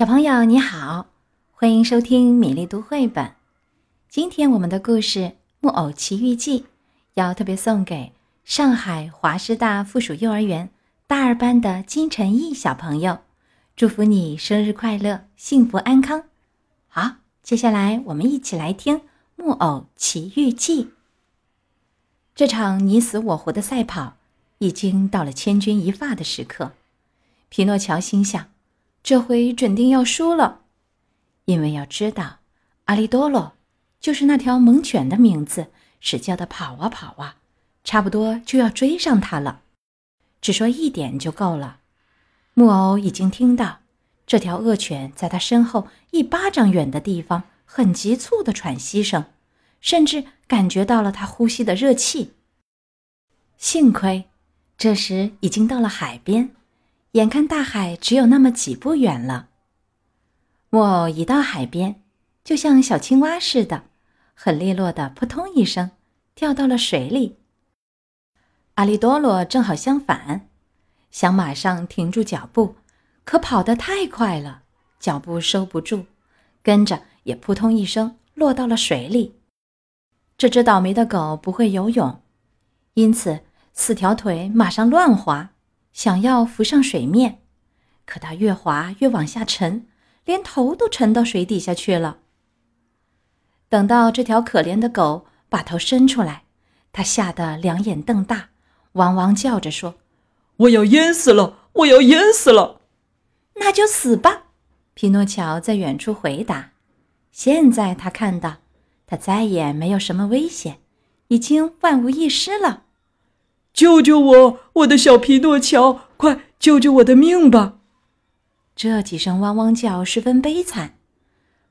小朋友你好，欢迎收听米粒读绘本。今天我们的故事《木偶奇遇记》要特别送给上海华师大附属幼儿园大二班的金晨毅小朋友，祝福你生日快乐，幸福安康。好，接下来我们一起来听《木偶奇遇记》。这场你死我活的赛跑已经到了千钧一发的时刻，皮诺乔心想。这回准定要输了，因为要知道，阿利多罗就是那条猛犬的名字，使叫的跑啊跑啊，差不多就要追上他了。只说一点就够了。木偶已经听到这条恶犬在他身后一巴掌远的地方很急促的喘息声，甚至感觉到了他呼吸的热气。幸亏，这时已经到了海边。眼看大海只有那么几步远了，木偶一到海边，就像小青蛙似的，很利落的扑通一声掉到了水里。阿利多罗正好相反，想马上停住脚步，可跑得太快了，脚步收不住，跟着也扑通一声落到了水里。这只倒霉的狗不会游泳，因此四条腿马上乱滑。想要浮上水面，可它越滑越往下沉，连头都沉到水底下去了。等到这条可怜的狗把头伸出来，它吓得两眼瞪大，汪汪叫着说：“我要淹死了！我要淹死了！”那就死吧！匹诺乔在远处回答。现在他看到，他再也没有什么危险，已经万无一失了。救救我，我的小皮诺乔！快救救我的命吧！这几声汪汪叫十分悲惨。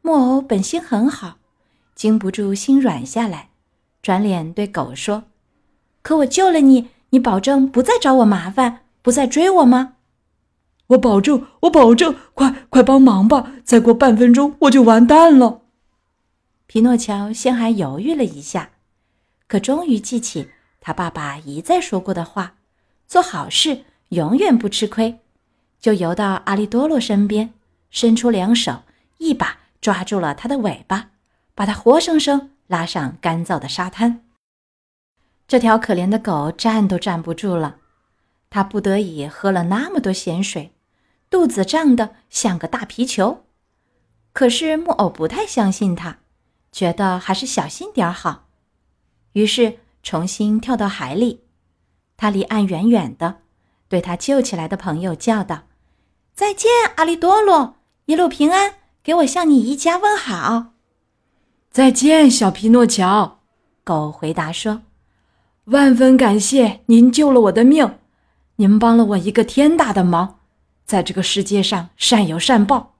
木偶本心很好，经不住心软下来，转脸对狗说：“可我救了你，你保证不再找我麻烦，不再追我吗？”“我保证，我保证！快快帮忙吧！再过半分钟我就完蛋了。”皮诺乔先还犹豫了一下，可终于记起。他爸爸一再说过的话：“做好事永远不吃亏。”就游到阿利多罗身边，伸出两手，一把抓住了他的尾巴，把他活生生拉上干燥的沙滩。这条可怜的狗站都站不住了，它不得已喝了那么多咸水，肚子胀得像个大皮球。可是木偶不太相信他，觉得还是小心点好，于是。重新跳到海里，他离岸远远的，对他救起来的朋友叫道：“再见，阿利多罗，一路平安，给我向你一家问好。”“再见，小皮诺乔。”狗回答说：“万分感谢您救了我的命，您帮了我一个天大的忙，在这个世界上善有善报，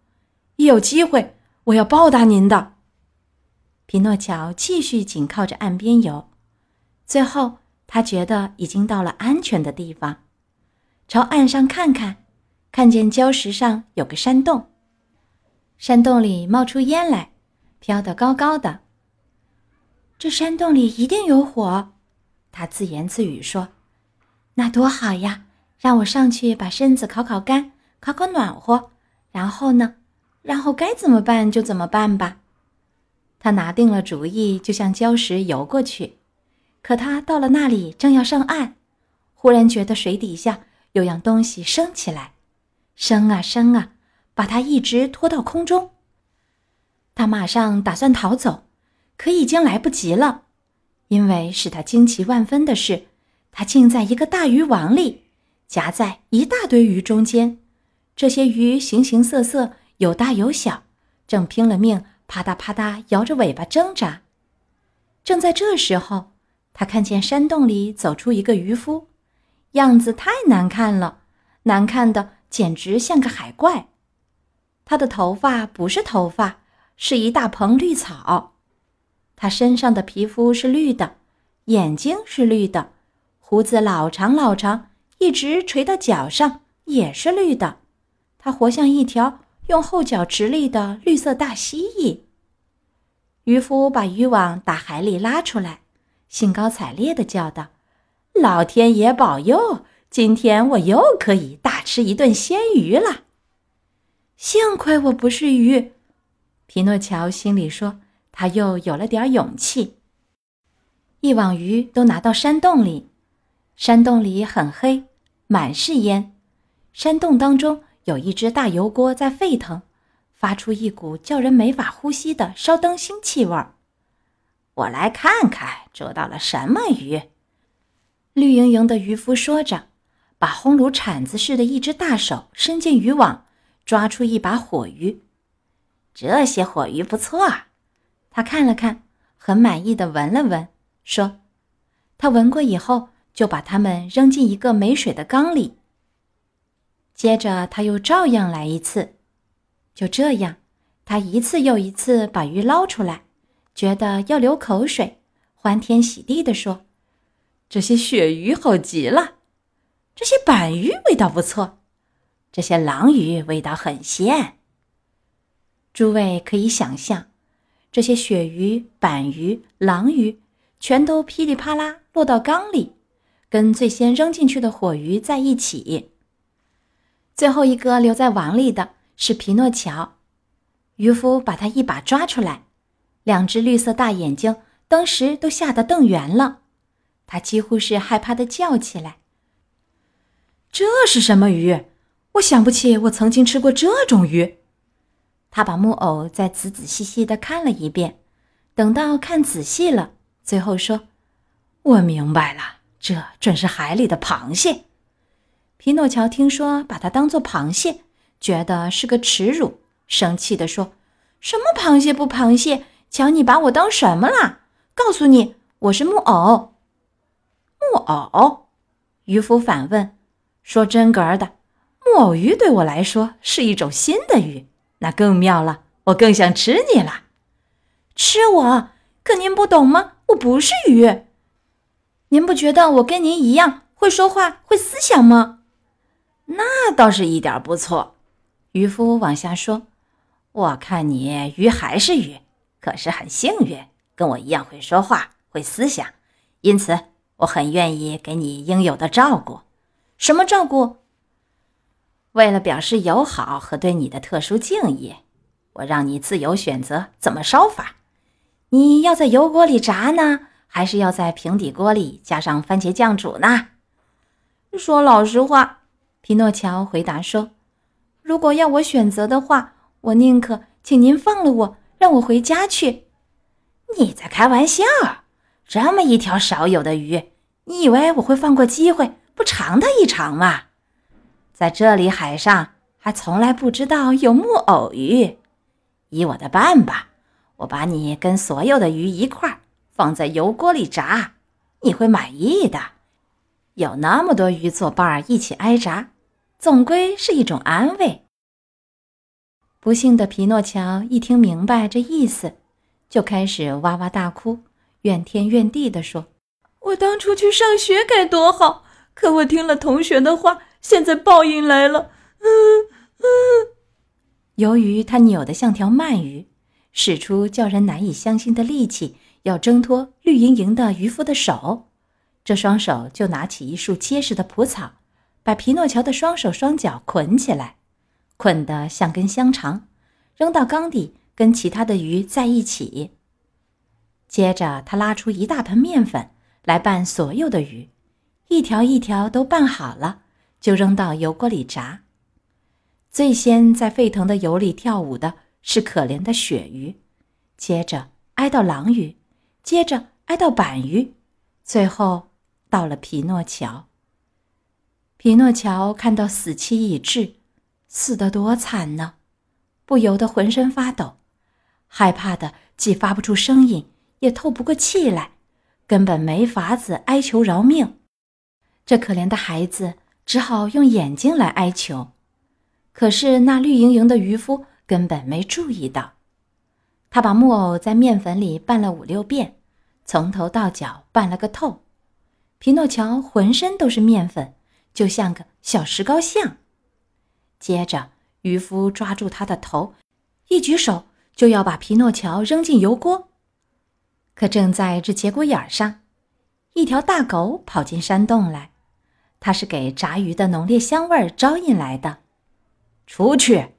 一有机会我要报答您的。”皮诺乔继续紧靠着岸边游。最后，他觉得已经到了安全的地方，朝岸上看看，看见礁石上有个山洞，山洞里冒出烟来，飘得高高的。这山洞里一定有火，他自言自语说：“那多好呀！让我上去把身子烤烤干，烤烤暖和。然后呢？然后该怎么办就怎么办吧。”他拿定了主意，就向礁石游过去。可他到了那里，正要上岸，忽然觉得水底下有样东西升起来，升啊升啊，把他一直拖到空中。他马上打算逃走，可已经来不及了，因为使他惊奇万分的是，他竟在一个大渔网里，夹在一大堆鱼中间。这些鱼形形色色，有大有小，正拼了命啪嗒啪嗒摇着尾巴挣扎。正在这时候。他看见山洞里走出一个渔夫，样子太难看了，难看的简直像个海怪。他的头发不是头发，是一大蓬绿草。他身上的皮肤是绿的，眼睛是绿的，胡子老长老长，一直垂到脚上，也是绿的。他活像一条用后脚直立的绿色大蜥蜴。渔夫把渔网打海里拉出来。兴高采烈地叫道：“老天爷保佑！今天我又可以大吃一顿鲜鱼了。”幸亏我不是鱼。皮诺乔心里说，他又有了点勇气。一网鱼都拿到山洞里，山洞里很黑，满是烟。山洞当中有一只大油锅在沸腾，发出一股叫人没法呼吸的烧灯芯气味儿。我来看看捉到了什么鱼。绿莹莹的渔夫说着，把烘炉铲子似的一只大手伸进渔网，抓出一把火鱼。这些火鱼不错啊。他看了看，很满意的闻了闻。说：“他闻过以后，就把它们扔进一个没水的缸里。接着他又照样来一次，就这样，他一次又一次把鱼捞出来，觉得要流口水，欢天喜地地说：‘这些鳕鱼好极了，这些板鱼味道不错，这些狼鱼味道很鲜。’诸位可以想象，这些鳕鱼、板鱼、狼鱼。”全都噼里啪啦落到缸里，跟最先扔进去的火鱼在一起。最后一个留在网里的是皮诺乔，渔夫把他一把抓出来，两只绿色大眼睛当时都吓得瞪圆了，他几乎是害怕的叫起来：“这是什么鱼？我想不起我曾经吃过这种鱼。”他把木偶再仔仔细细的看了一遍，等到看仔细了。最后说：“我明白了，这准是海里的螃蟹。”皮诺乔听说把它当做螃蟹，觉得是个耻辱，生气地说：“什么螃蟹不螃蟹？瞧你把我当什么了？告诉你，我是木偶。”木偶？渔夫反问：“说真格的，木偶鱼对我来说是一种新的鱼，那更妙了，我更想吃你了。吃我？可您不懂吗？”我不是鱼，您不觉得我跟您一样会说话、会思想吗？那倒是一点不错。渔夫往下说：“我看你鱼还是鱼，可是很幸运，跟我一样会说话、会思想，因此我很愿意给你应有的照顾。什么照顾？为了表示友好和对你的特殊敬意，我让你自由选择怎么烧法。”你要在油锅里炸呢，还是要在平底锅里加上番茄酱煮呢？说老实话，皮诺乔回答说：“如果要我选择的话，我宁可请您放了我，让我回家去。”你在开玩笑？这么一条少有的鱼，你以为我会放过机会不尝它一尝吗？在这里海上还从来不知道有木偶鱼，依我的办吧。我把你跟所有的鱼一块儿放在油锅里炸，你会满意的。有那么多鱼作伴一起挨炸，总归是一种安慰。不幸的皮诺乔一听明白这意思，就开始哇哇大哭，怨天怨地地说：“我当初去上学该多好，可我听了同学的话，现在报应来了。”嗯嗯。由于他扭得像条鳗鱼。使出叫人难以相信的力气，要挣脱绿莹莹的渔夫的手，这双手就拿起一束结实的蒲草，把皮诺乔的双手双脚捆起来，捆得像根香肠，扔到缸底跟其他的鱼在一起。接着，他拉出一大盆面粉来拌所有的鱼，一条一条都拌好了，就扔到油锅里炸。最先在沸腾的油里跳舞的。是可怜的鳕鱼，接着挨到狼鱼，接着挨到板鱼，最后到了皮诺乔。皮诺乔看到死期已至，死得多惨呢，不由得浑身发抖，害怕的既发不出声音，也透不过气来，根本没法子哀求饶命。这可怜的孩子只好用眼睛来哀求，可是那绿莹莹的渔夫。根本没注意到，他把木偶在面粉里拌了五六遍，从头到脚拌了个透。皮诺乔浑身都是面粉，就像个小石膏像。接着，渔夫抓住他的头，一举手就要把皮诺乔扔进油锅。可正在这节骨眼上，一条大狗跑进山洞来，它是给炸鱼的浓烈香味招引来的。出去！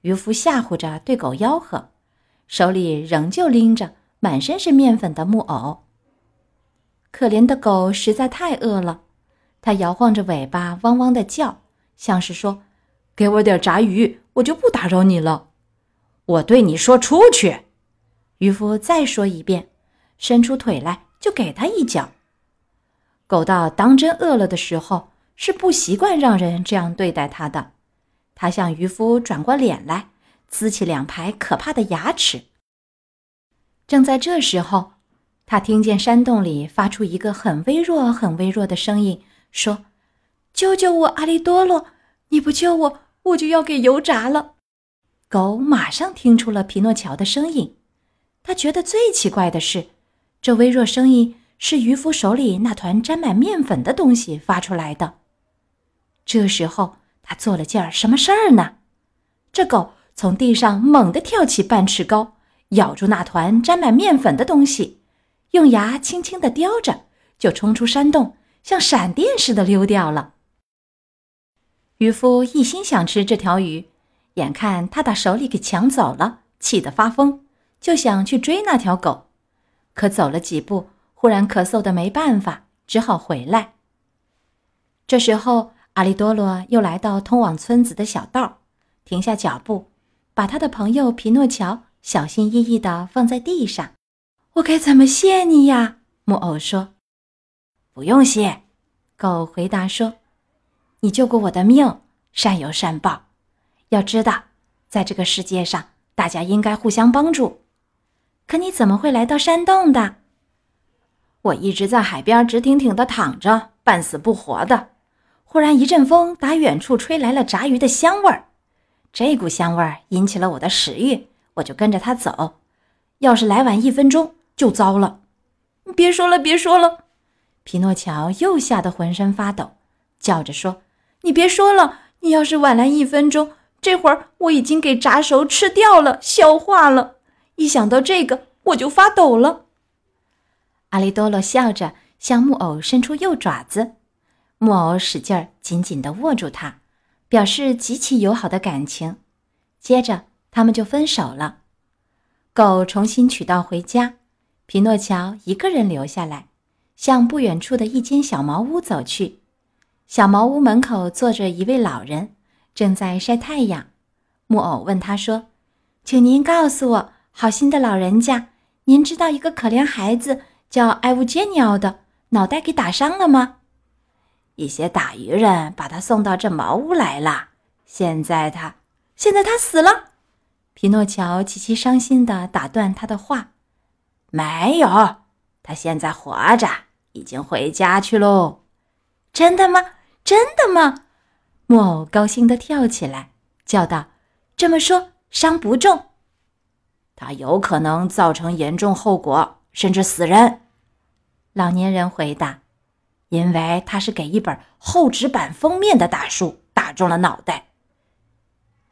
渔夫吓唬着对狗吆喝，手里仍旧拎着满身是面粉的木偶。可怜的狗实在太饿了，它摇晃着尾巴，汪汪的叫，像是说：“给我点炸鱼，我就不打扰你了。”我对你说：“出去！”渔夫再说一遍，伸出腿来就给他一脚。狗到当真饿了的时候，是不习惯让人这样对待它的。它向渔夫转过脸来，呲起两排可怕的牙齿。正在这时候，他听见山洞里发出一个很微弱、很微弱的声音，说：“救救我，阿利多洛！你不救我，我就要给油炸了。”狗马上听出了皮诺乔的声音。他觉得最奇怪的是，这微弱声音是渔夫手里那团沾满面粉的东西发出来的。这时候。他做了件什么事儿呢？这狗从地上猛地跳起半尺高，咬住那团沾满面粉的东西，用牙轻轻地叼着，就冲出山洞，像闪电似的溜掉了。渔夫一心想吃这条鱼，眼看他把手里给抢走了，气得发疯，就想去追那条狗，可走了几步，忽然咳嗽的没办法，只好回来。这时候。阿利多罗又来到通往村子的小道，停下脚步，把他的朋友皮诺乔小心翼翼地放在地上。“我该怎么谢你呀？”木偶说。“不用谢。”狗回答说，“你救过我的命，善有善报。要知道，在这个世界上，大家应该互相帮助。可你怎么会来到山洞的？”“我一直在海边直挺挺地躺着，半死不活的。”忽然一阵风打远处吹来了炸鱼的香味儿，这股香味儿引起了我的食欲，我就跟着他走。要是来晚一分钟就糟了。别说了，别说了！皮诺乔又吓得浑身发抖，叫着说：“你别说了，你要是晚来一分钟，这会儿我已经给炸熟吃掉了，消化了。一想到这个，我就发抖了。”阿利多洛笑着向木偶伸出右爪子。木偶使劲儿紧紧地握住它，表示极其友好的感情。接着，他们就分手了。狗重新取道回家，皮诺乔一个人留下来，向不远处的一间小茅屋走去。小茅屋门口坐着一位老人，正在晒太阳。木偶问他说：“请您告诉我，好心的老人家，您知道一个可怜孩子叫艾乌杰尼奥的，脑袋给打伤了吗？”一些打渔人把他送到这茅屋来了。现在他，现在他死了。皮诺乔极其伤心地打断他的话：“没有，他现在活着，已经回家去喽。”真的吗？真的吗？木偶高兴地跳起来，叫道：“这么说，伤不重。他有可能造成严重后果，甚至死人。”老年人回答。因为他是给一本厚纸板封面的大书打中了脑袋。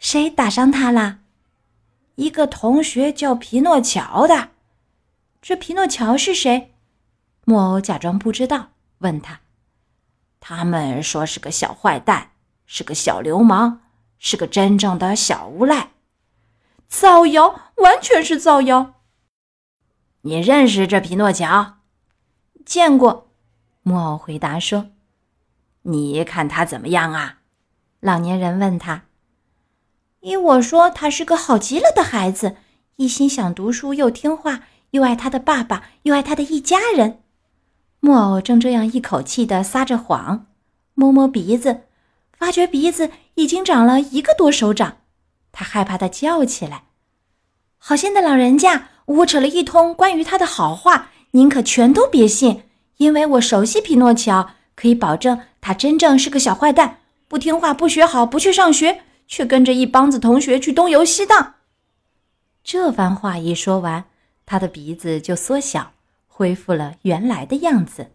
谁打伤他了？一个同学叫皮诺乔的。这皮诺乔是谁？木偶假装不知道，问他。他们说是个小坏蛋，是个小流氓，是个真正的小无赖。造谣，完全是造谣。你认识这皮诺乔？见过。木偶回答说：“你看他怎么样啊？”老年人问他：“依我说，他是个好极了的孩子，一心想读书，又听话，又爱他的爸爸，又爱他的一家人。”木偶正这样一口气的撒着谎，摸摸鼻子，发觉鼻子已经长了一个多手掌，他害怕的叫起来：“好心的老人家，我扯了一通关于他的好话，您可全都别信。”因为我熟悉匹诺乔，可以保证他真正是个小坏蛋，不听话，不学好，不去上学，却跟着一帮子同学去东游西荡。这番话一说完，他的鼻子就缩小，恢复了原来的样子。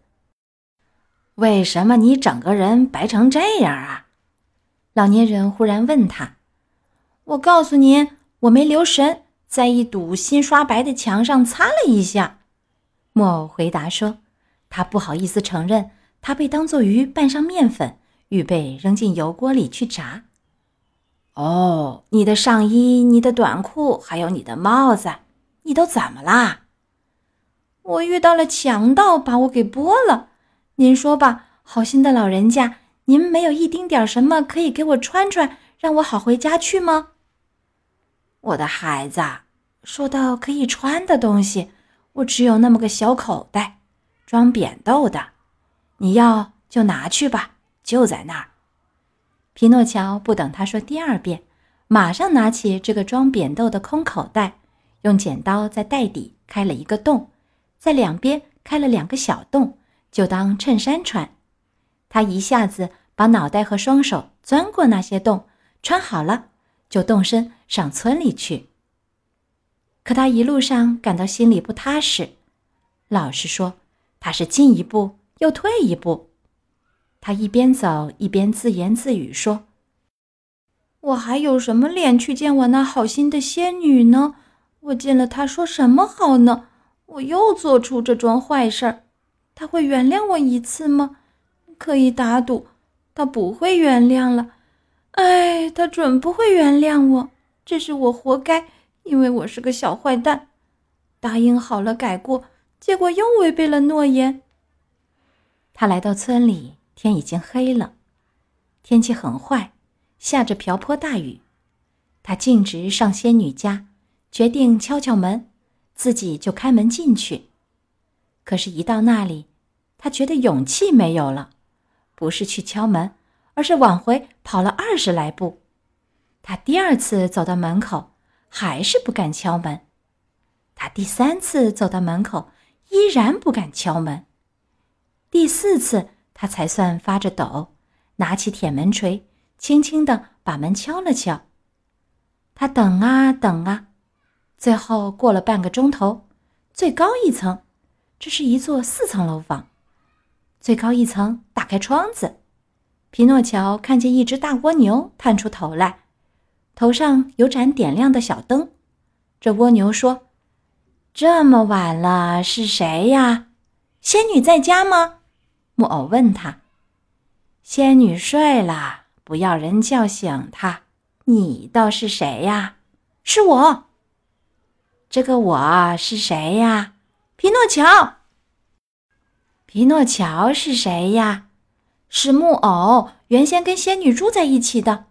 为什么你整个人白成这样啊？老年人忽然问他。我告诉您，我没留神，在一堵新刷白的墙上擦了一下。木偶回答说。他不好意思承认，他被当作鱼拌上面粉，预备扔进油锅里去炸。哦，你的上衣、你的短裤，还有你的帽子，你都怎么啦？我遇到了强盗，把我给剥了。您说吧，好心的老人家，您没有一丁点什么可以给我穿穿，让我好回家去吗？我的孩子，说到可以穿的东西，我只有那么个小口袋，装扁豆的。你要就拿去吧，就在那儿。皮诺乔不等他说第二遍，马上拿起这个装扁豆的空口袋，用剪刀在袋底开了一个洞。在两边开了两个小洞，就当衬衫穿。他一下子把脑袋和双手钻过那些洞，穿好了，就动身上村里去。可他一路上感到心里不踏实，老实说，他是进一步又退一步。他一边走一边自言自语说：“我还有什么脸去见我那好心的仙女呢？我见了她说什么好呢？”我又做出这桩坏事儿，他会原谅我一次吗？可以打赌，他不会原谅了。哎，他准不会原谅我，这是我活该，因为我是个小坏蛋，答应好了改过，结果又违背了诺言。他来到村里，天已经黑了，天气很坏，下着瓢泼大雨。他径直上仙女家，决定敲敲门。自己就开门进去，可是，一到那里，他觉得勇气没有了，不是去敲门，而是往回跑了二十来步。他第二次走到门口，还是不敢敲门。他第三次走到门口，依然不敢敲门。第四次，他才算发着抖，拿起铁门锤，轻轻地把门敲了敲。他等啊等啊。最后过了半个钟头，最高一层，这是一座四层楼房。最高一层打开窗子，皮诺乔看见一只大蜗牛探出头来，头上有盏点亮的小灯。这蜗牛说：“这么晚了，是谁呀？仙女在家吗？”木偶问他：“仙女睡了，不要人叫醒她。你倒是谁呀？”“是我。”这个我是谁呀？皮诺乔。皮诺乔是谁呀？是木偶，原先跟仙女住在一起的。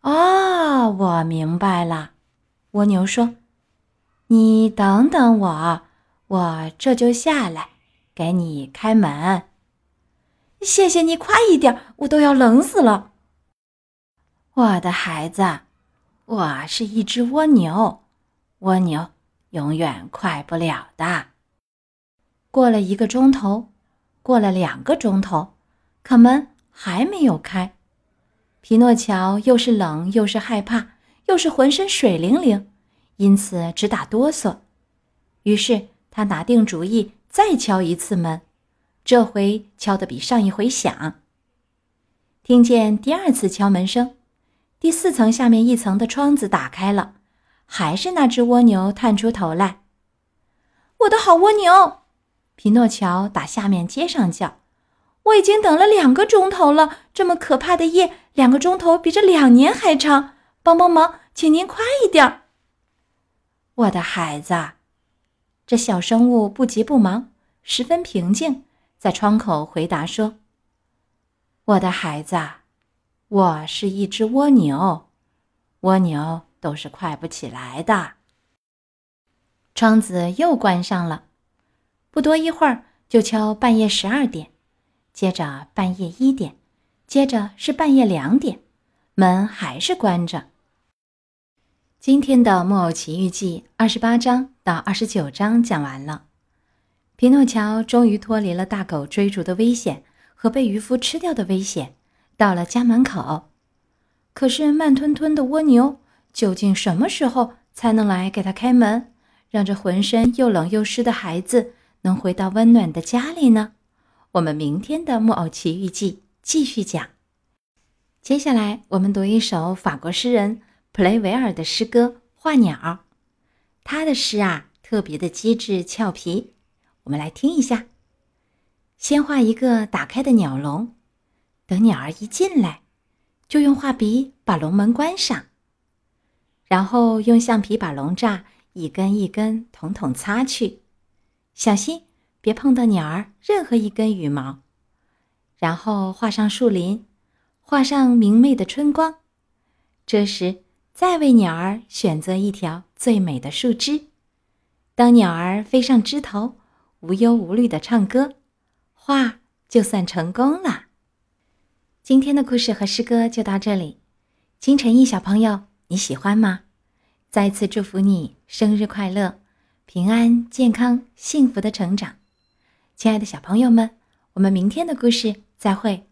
哦，我明白了。蜗牛说：“你等等我，我这就下来给你开门。”谢谢你，快一点，我都要冷死了。我的孩子，我是一只蜗牛。蜗牛永远快不了的。过了一个钟头，过了两个钟头，可门还没有开。皮诺乔又是冷又是害怕，又是浑身水灵灵，因此直打哆嗦。于是他拿定主意，再敲一次门，这回敲得比上一回响。听见第二次敲门声，第四层下面一层的窗子打开了。还是那只蜗牛探出头来。我的好蜗牛，皮诺乔打下面街上叫：“我已经等了两个钟头了，这么可怕的夜，两个钟头比这两年还长。帮帮忙，请您快一点。”我的孩子，这小生物不急不忙，十分平静，在窗口回答说：“我的孩子，我是一只蜗牛，蜗牛。”都是快不起来的。窗子又关上了，不多一会儿就敲半夜十二点，接着半夜一点，接着是半夜两点，门还是关着。今天的《木偶奇遇记》二十八章到二十九章讲完了，皮诺乔终于脱离了大狗追逐的危险和被渔夫吃掉的危险，到了家门口。可是慢吞吞的蜗牛。究竟什么时候才能来给他开门，让这浑身又冷又湿的孩子能回到温暖的家里呢？我们明天的《木偶奇遇记》继续讲。接下来我们读一首法国诗人普雷维尔的诗歌《画鸟》，他的诗啊特别的机智俏皮。我们来听一下。先画一个打开的鸟笼，等鸟儿一进来，就用画笔把笼门关上，然后用橡皮把笼栅一根一根统统擦去，小心别碰到鸟儿任何一根羽毛。然后画上树林，画上明媚的春光。这时再为鸟儿选择一条最美的树枝，当鸟儿飞上枝头，无忧无虑的唱歌，画就算成功了。今天的故事和诗歌就到这里，金晨毅小朋友，你喜欢吗？再次祝福你生日快乐，平安健康幸福的成长，亲爱的小朋友们，我们明天的故事再会。